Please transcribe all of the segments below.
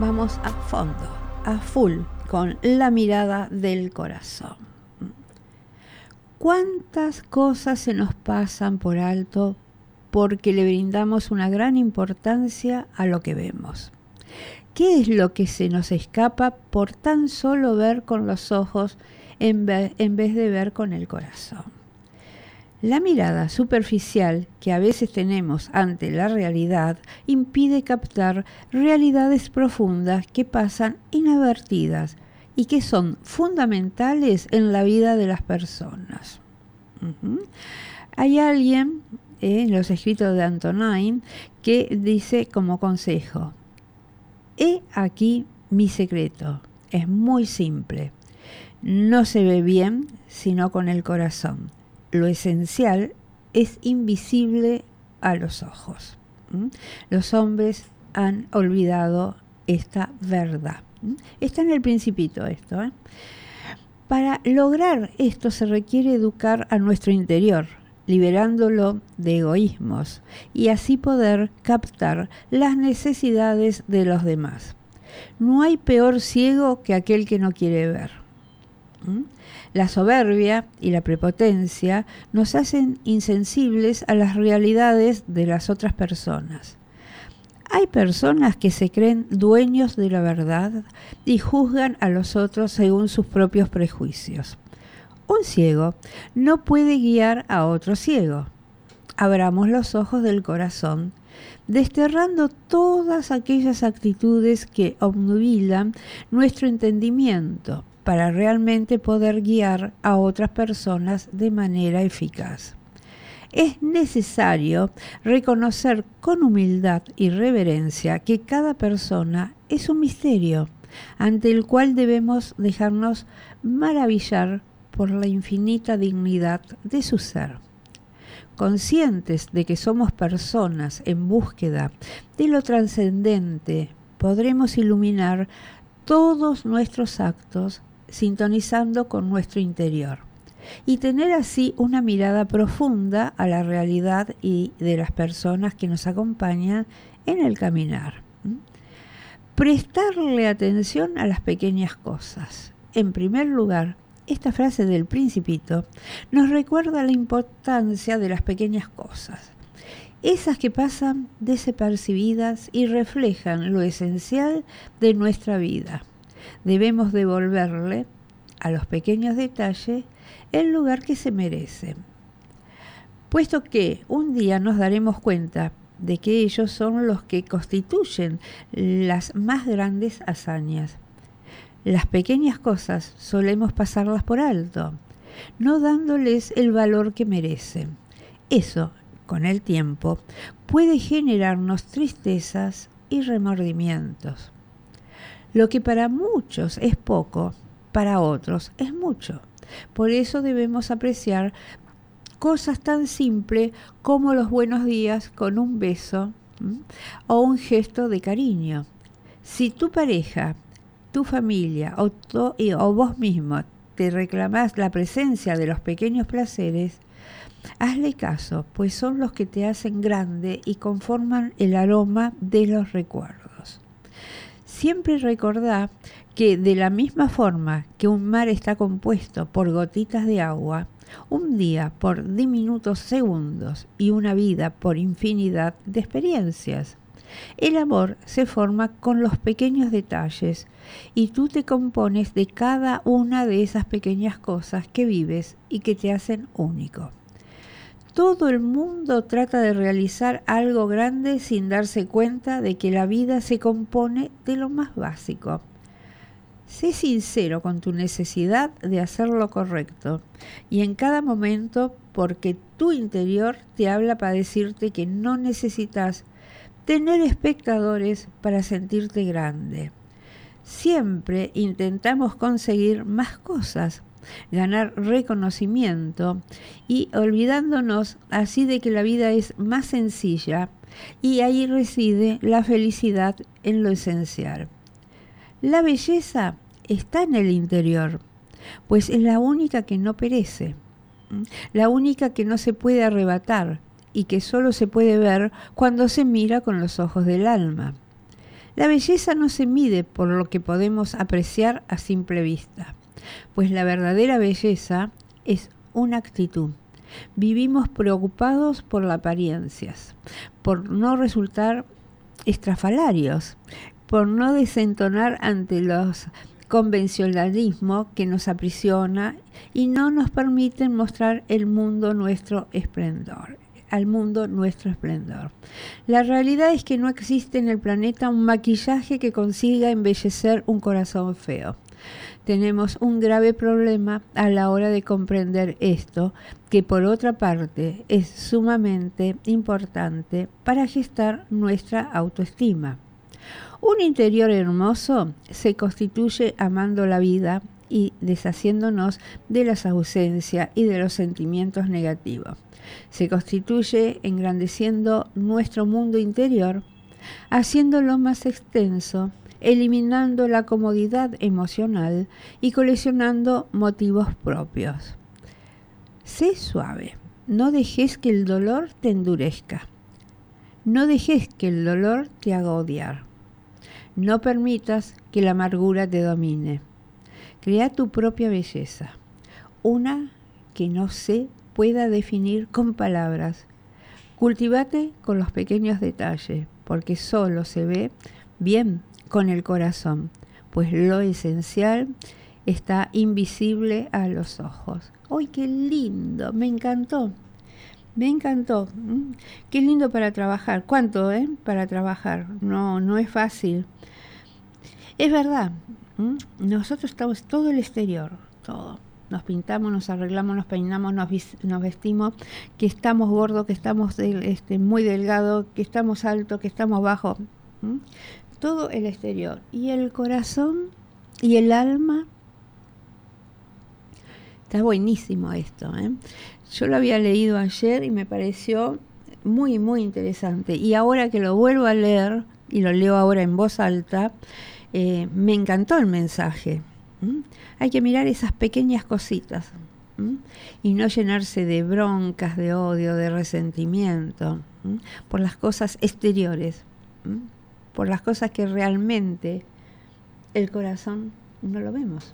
Vamos a fondo, a full, con la mirada del corazón. ¿Cuántas cosas se nos pasan por alto porque le brindamos una gran importancia a lo que vemos? ¿Qué es lo que se nos escapa por tan solo ver con los ojos en vez, de ver con el corazón? La mirada superficial que a veces tenemos ante la realidad impide captar realidades profundas que pasan inadvertidas y que son fundamentales en la vida de las personas. Hay alguien eh, en los escritos de Antonin que dice como consejo, he aquí mi secreto, es muy simple, no se ve bien sino con el corazón lo esencial es invisible a los ojos. Los hombres han olvidado esta verdad. Está en el principito esto. ¿eh? Para lograr esto se requiere educar a nuestro interior, liberándolo de egoísmos y así poder captar las necesidades de los demás. No hay peor ciego que aquel que no quiere ver. La soberbia y la prepotencia nos hacen insensibles a las realidades de las otras personas. Hay personas que se creen dueños de la verdad y juzgan a los otros según sus propios prejuicios. Un ciego no puede guiar a otro ciego. Abramos los ojos del corazón, desterrando todas aquellas actitudes que obnubilan nuestro entendimiento para realmente poder guiar a otras personas de manera eficaz. Es necesario reconocer con humildad y reverencia que cada persona es un misterio ante el cual debemos dejarnos maravillar por la infinita dignidad de su ser. Conscientes de que somos personas en búsqueda de lo trascendente, podremos iluminar todos nuestros actos sintonizando con nuestro interior y tener así una mirada profunda a la realidad y de las personas que nos acompañan en el caminar. Prestarle atención a las pequeñas cosas. En primer lugar, esta frase del principito nos recuerda la importancia de las pequeñas cosas, esas que pasan desapercibidas y reflejan lo esencial de nuestra vida debemos devolverle a los pequeños detalles el lugar que se merecen. Puesto que un día nos daremos cuenta de que ellos son los que constituyen las más grandes hazañas. Las pequeñas cosas solemos pasarlas por alto, no dándoles el valor que merecen. Eso, con el tiempo, puede generarnos tristezas y remordimientos. Lo que para muchos es poco, para otros es mucho. Por eso debemos apreciar cosas tan simples como los buenos días con un beso o un gesto de cariño. Si tu pareja, tu familia o, o vos mismo te reclamás la presencia de los pequeños placeres, hazle caso, pues son los que te hacen grande y conforman el aroma de los recuerdos siempre recordá que de la misma forma que un mar está compuesto por gotitas de agua, un día por diminutos segundos y una vida por infinidad de experiencias. El amor se forma con los pequeños detalles y tú te compones de cada una de esas pequeñas cosas que vives y que te hacen único. Todo el mundo trata de realizar algo grande sin darse cuenta de que la vida se compone de lo más básico. Sé sincero con tu necesidad de hacer lo correcto y en cada momento porque tu interior te habla para decirte que no necesitas tener espectadores para sentirte grande. siempre intentamos conseguir más cosas, ganar reconocimiento y olvidándonos así de que la vida es más sencilla y ahí reside la felicidad en lo esencial. La belleza está en el interior, pues es la única que no perece, la única que no se puede arrebatar y que solo se puede ver cuando se mira con los ojos del alma. La belleza no se mide por lo que podemos apreciar a simple vista, pues la verdadera belleza es una actitud. Vivimos preocupados por las apariencias, por no resultar estrafalarios, por no desentonar ante los convencionalismo que nos aprisiona y no nos permiten mostrar el mundo nuestro esplendor al mundo nuestro esplendor. La realidad es que no existe en el planeta un maquillaje que consiga embellecer un corazón feo. Tenemos un grave problema a la hora de comprender esto, que por otra parte es sumamente importante para gestar nuestra autoestima. Un interior hermoso se constituye amando la vida y deshaciéndonos de las ausencias y de los sentimientos negativos se constituye engrandeciendo nuestro mundo interior, haciéndolo más extenso, eliminando la comodidad emocional y coleccionando motivos propios. Sé suave, no dejes que el dolor te endurezca, no dejes que el dolor te haga odiar, no permitas que la amargura te domine. Crea tu propia belleza, una que no se pueda definir con palabras. Cultivate con los pequeños detalles, porque solo se ve bien con el corazón, pues lo esencial está invisible a los ojos. ¡Ay, qué lindo! Me encantó. Me encantó. Qué lindo para trabajar. ¿Cuánto, eh? Para trabajar. No, no es fácil. Es verdad. Nosotros estamos todo el exterior, todo nos pintamos, nos arreglamos, nos peinamos, nos, vestimos, que estamos gordos, que estamos este, muy delgados, que estamos altos, que estamos bajos. Todo el exterior. Y el corazón y el alma. Está buenísimo esto. ¿eh? Yo lo había leído ayer y me pareció muy, muy interesante. Y ahora que lo vuelvo a leer, y lo leo ahora en voz alta, eh, me encantó el mensaje. Hay que mirar esas pequeñas cositas y no llenarse de broncas, de odio, de resentimiento por las cosas exteriores, por las cosas que realmente el corazón no lo vemos.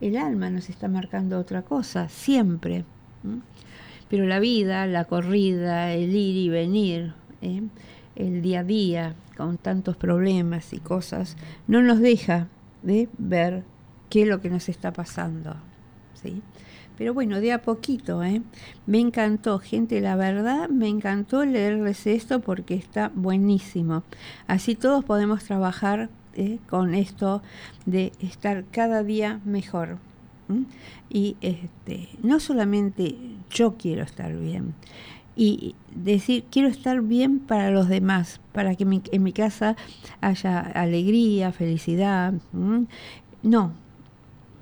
El alma nos está marcando otra cosa, siempre. Pero la vida, la corrida, el ir y venir, ¿eh? el día a día, con tantos problemas y cosas, no nos deja de ver qué es lo que nos está pasando. ¿sí? Pero bueno, de a poquito, ¿eh? Me encantó, gente, la verdad, me encantó leerles esto porque está buenísimo. Así todos podemos trabajar ¿eh? con esto de estar cada día mejor. Y este, no solamente yo quiero estar bien, y decir, quiero estar bien para los demás, para que en mi casa haya alegría, felicidad. No,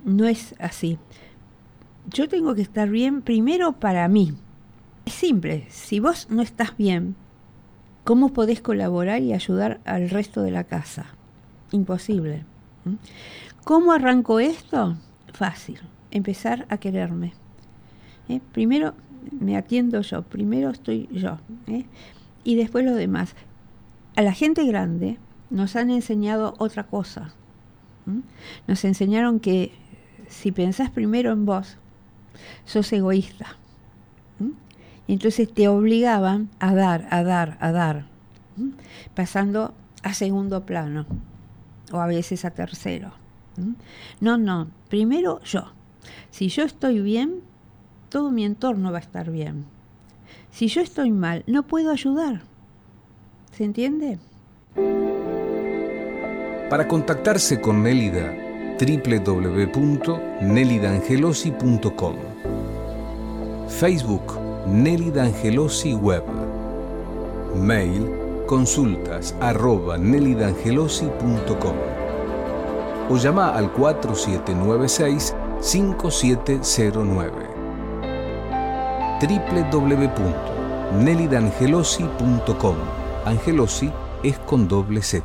no es así. Yo tengo que estar bien primero para mí. Es simple, si vos no estás bien, ¿cómo podés colaborar y ayudar al resto de la casa? Imposible. ¿Cómo arranco esto? Fácil, empezar a quererme. ¿Eh? Primero me atiendo yo, primero estoy yo, ¿eh? y después los demás. A la gente grande nos han enseñado otra cosa. Nos enseñaron que si pensás primero en vos, sos egoísta. Entonces te obligaban a dar, a dar, a dar, pasando a segundo plano o a veces a tercero. No, no, primero yo. Si yo estoy bien, todo mi entorno va a estar bien. Si yo estoy mal, no puedo ayudar. ¿Se entiende? Para contactarse con Mélida, www.nelidangelosi.com Facebook Nelly D'Angelosi Web. Mail consultas arroba nellydangelosi.com o llama al 4796-5709 www.nelidangelosi.com Angelosi es con doble Z.